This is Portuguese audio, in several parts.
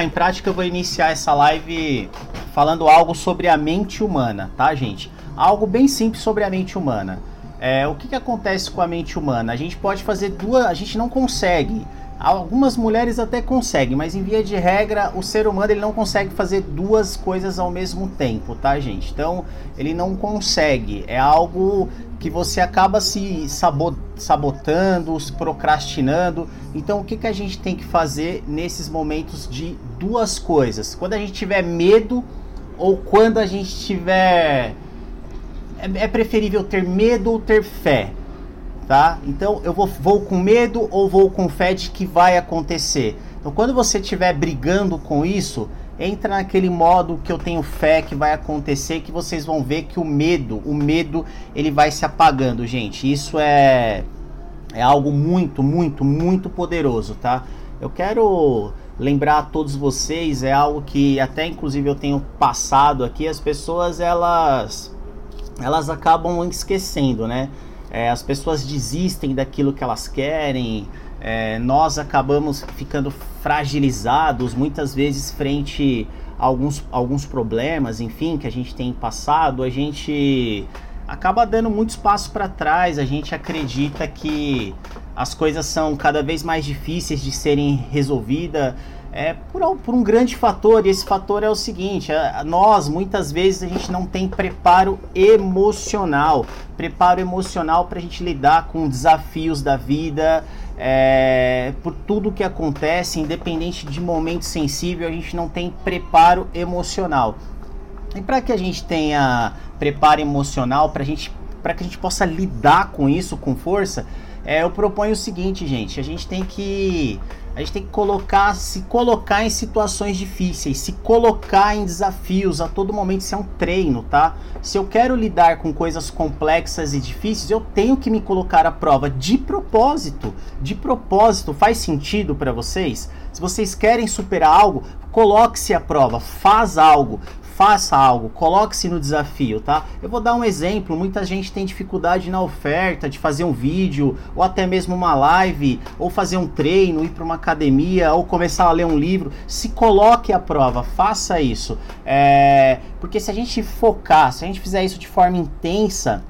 em prática, eu vou iniciar essa live falando algo sobre a mente humana, tá, gente? Algo bem simples sobre a mente humana. É, o que, que acontece com a mente humana? A gente pode fazer duas. A gente não consegue. Algumas mulheres até conseguem, mas em via de regra, o ser humano ele não consegue fazer duas coisas ao mesmo tempo, tá, gente? Então, ele não consegue. É algo que você acaba se sabotando, se procrastinando. Então, o que, que a gente tem que fazer nesses momentos de duas coisas? Quando a gente tiver medo ou quando a gente tiver. É, é preferível ter medo ou ter fé, tá? Então, eu vou, vou com medo ou vou com fé de que vai acontecer. Então, quando você estiver brigando com isso, entra naquele modo que eu tenho fé que vai acontecer, que vocês vão ver que o medo, o medo, ele vai se apagando, gente. Isso é é algo muito, muito, muito poderoso, tá? Eu quero lembrar a todos vocês, é algo que até inclusive eu tenho passado aqui, as pessoas elas elas acabam esquecendo, né? É, as pessoas desistem daquilo que elas querem, é, nós acabamos ficando fragilizados muitas vezes frente a alguns, alguns problemas, enfim, que a gente tem passado, a gente acaba dando muito espaço para trás, a gente acredita que as coisas são cada vez mais difíceis de serem resolvidas é, por, por um grande fator, e esse fator é o seguinte: a, nós muitas vezes a gente não tem preparo emocional preparo emocional para a gente lidar com desafios da vida, é, por tudo que acontece, independente de momento sensível, a gente não tem preparo emocional. E para que a gente tenha preparo emocional, para gente, que a gente possa lidar com isso com força, é, eu proponho o seguinte, gente: a gente tem que a gente tem que colocar, se colocar em situações difíceis, se colocar em desafios a todo momento. Isso é um treino, tá? Se eu quero lidar com coisas complexas e difíceis, eu tenho que me colocar à prova de propósito. De propósito, faz sentido para vocês? Se vocês querem superar algo, coloque-se à prova, faz algo, faça algo, coloque-se no desafio, tá? Eu vou dar um exemplo, muita gente tem dificuldade na oferta de fazer um vídeo, ou até mesmo uma live, ou fazer um treino, ir para uma academia, ou começar a ler um livro. Se coloque à prova, faça isso. É... Porque se a gente focar, se a gente fizer isso de forma intensa,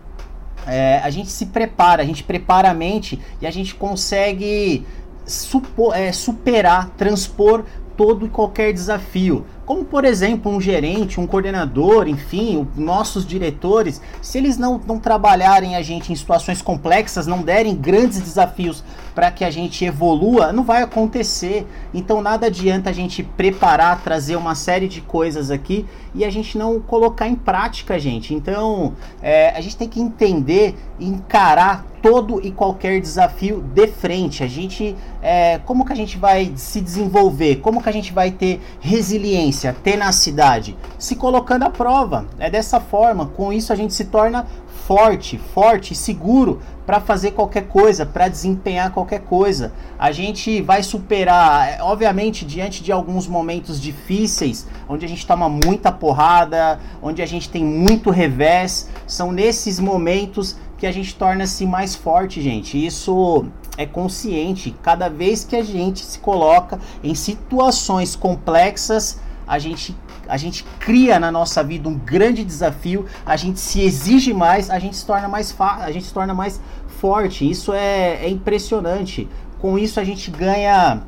é... a gente se prepara, a gente prepara a mente e a gente consegue supor, é, superar, transpor todo e qualquer desafio. Como, por exemplo, um gerente, um coordenador, enfim, nossos diretores, se eles não, não trabalharem a gente em situações complexas, não derem grandes desafios para que a gente evolua, não vai acontecer. Então, nada adianta a gente preparar, trazer uma série de coisas aqui e a gente não colocar em prática, gente. Então, é, a gente tem que entender, encarar todo e qualquer desafio de frente. A gente, é, como que a gente vai se desenvolver? Como que a gente vai ter resiliência, tenacidade? Se colocando à prova. É dessa forma. Com isso a gente se torna forte, forte, seguro para fazer qualquer coisa, para desempenhar qualquer coisa. A gente vai superar, é, obviamente, diante de alguns momentos difíceis, onde a gente toma muita porrada, onde a gente tem muito revés, são nesses momentos que a gente torna-se mais forte, gente. Isso é consciente. Cada vez que a gente se coloca em situações complexas, a gente a gente cria na nossa vida um grande desafio, a gente se exige mais, a gente se torna mais a gente se torna mais forte. Isso é, é impressionante. Com isso a gente ganha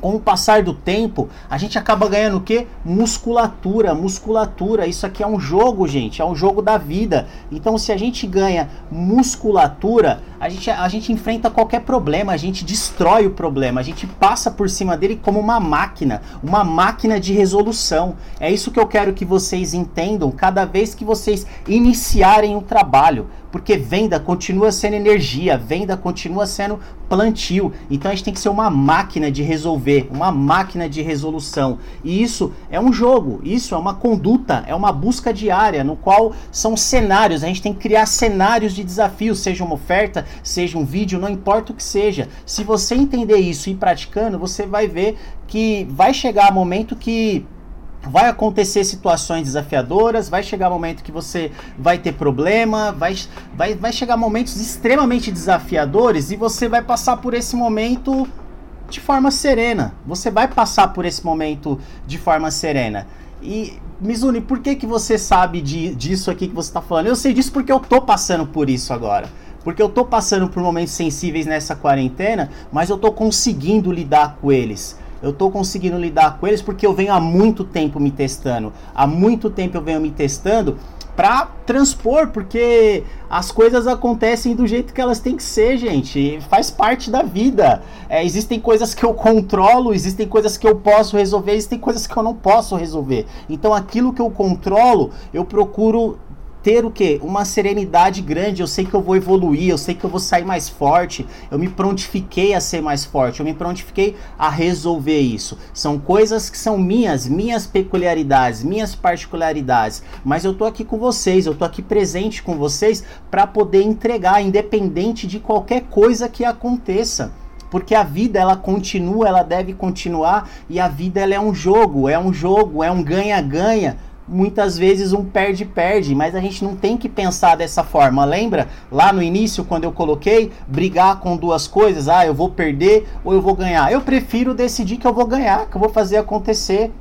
com o passar do tempo, a gente acaba ganhando o que? Musculatura, musculatura. Isso aqui é um jogo, gente, é um jogo da vida. Então, se a gente ganha musculatura, a gente, a gente enfrenta qualquer problema, a gente destrói o problema, a gente passa por cima dele como uma máquina, uma máquina de resolução. É isso que eu quero que vocês entendam cada vez que vocês iniciarem o trabalho porque venda continua sendo energia, venda continua sendo plantio. Então a gente tem que ser uma máquina de resolver, uma máquina de resolução. E isso é um jogo, isso é uma conduta, é uma busca diária, no qual são cenários. A gente tem que criar cenários de desafios, seja uma oferta, seja um vídeo, não importa o que seja. Se você entender isso e ir praticando, você vai ver que vai chegar um momento que vai acontecer situações desafiadoras, vai chegar momento que você vai ter problema, vai, vai, vai chegar momentos extremamente desafiadores e você vai passar por esse momento de forma serena. Você vai passar por esse momento de forma serena. E, Mizuni, por que, que você sabe de, disso aqui que você está falando? Eu sei disso porque eu tô passando por isso agora. Porque eu tô passando por momentos sensíveis nessa quarentena, mas eu tô conseguindo lidar com eles. Eu tô conseguindo lidar com eles porque eu venho há muito tempo me testando. Há muito tempo eu venho me testando para transpor, porque as coisas acontecem do jeito que elas têm que ser, gente. Faz parte da vida. É, existem coisas que eu controlo, existem coisas que eu posso resolver, existem coisas que eu não posso resolver. Então, aquilo que eu controlo, eu procuro ter o que? Uma serenidade grande. Eu sei que eu vou evoluir, eu sei que eu vou sair mais forte. Eu me prontifiquei a ser mais forte, eu me prontifiquei a resolver isso. São coisas que são minhas, minhas peculiaridades, minhas particularidades. Mas eu tô aqui com vocês, eu tô aqui presente com vocês para poder entregar, independente de qualquer coisa que aconteça porque a vida ela continua, ela deve continuar e a vida ela é um jogo, é um jogo, é um ganha-ganha muitas vezes um perde-perde, mas a gente não tem que pensar dessa forma. Lembra lá no início, quando eu coloquei brigar com duas coisas? Ah, eu vou perder ou eu vou ganhar. Eu prefiro decidir que eu vou ganhar, que eu vou fazer acontecer.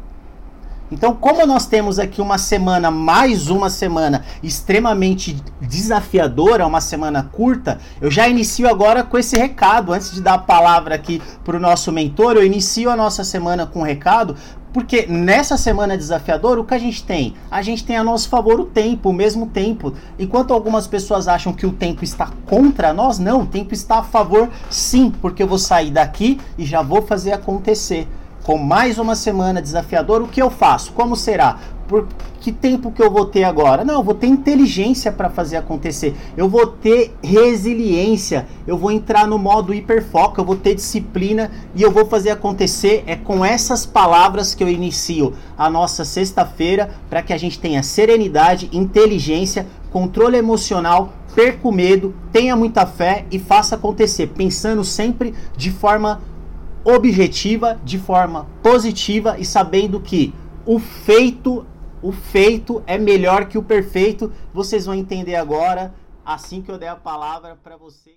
Então, como nós temos aqui uma semana, mais uma semana extremamente desafiadora, uma semana curta, eu já inicio agora com esse recado. Antes de dar a palavra aqui para o nosso mentor, eu inicio a nossa semana com um recado porque nessa semana desafiadora, o que a gente tem? A gente tem a nosso favor o tempo, o mesmo tempo. Enquanto algumas pessoas acham que o tempo está contra nós, não, o tempo está a favor sim, porque eu vou sair daqui e já vou fazer acontecer. Com mais uma semana desafiadora, o que eu faço? Como será? por que tempo que eu vou ter agora? Não, eu vou ter inteligência para fazer acontecer. Eu vou ter resiliência. Eu vou entrar no modo hiperfoco. Eu vou ter disciplina e eu vou fazer acontecer. É com essas palavras que eu inicio a nossa sexta-feira para que a gente tenha serenidade, inteligência, controle emocional, perca o medo, tenha muita fé e faça acontecer, pensando sempre de forma objetiva, de forma positiva e sabendo que o feito o feito é melhor que o perfeito. Vocês vão entender agora assim que eu der a palavra para você.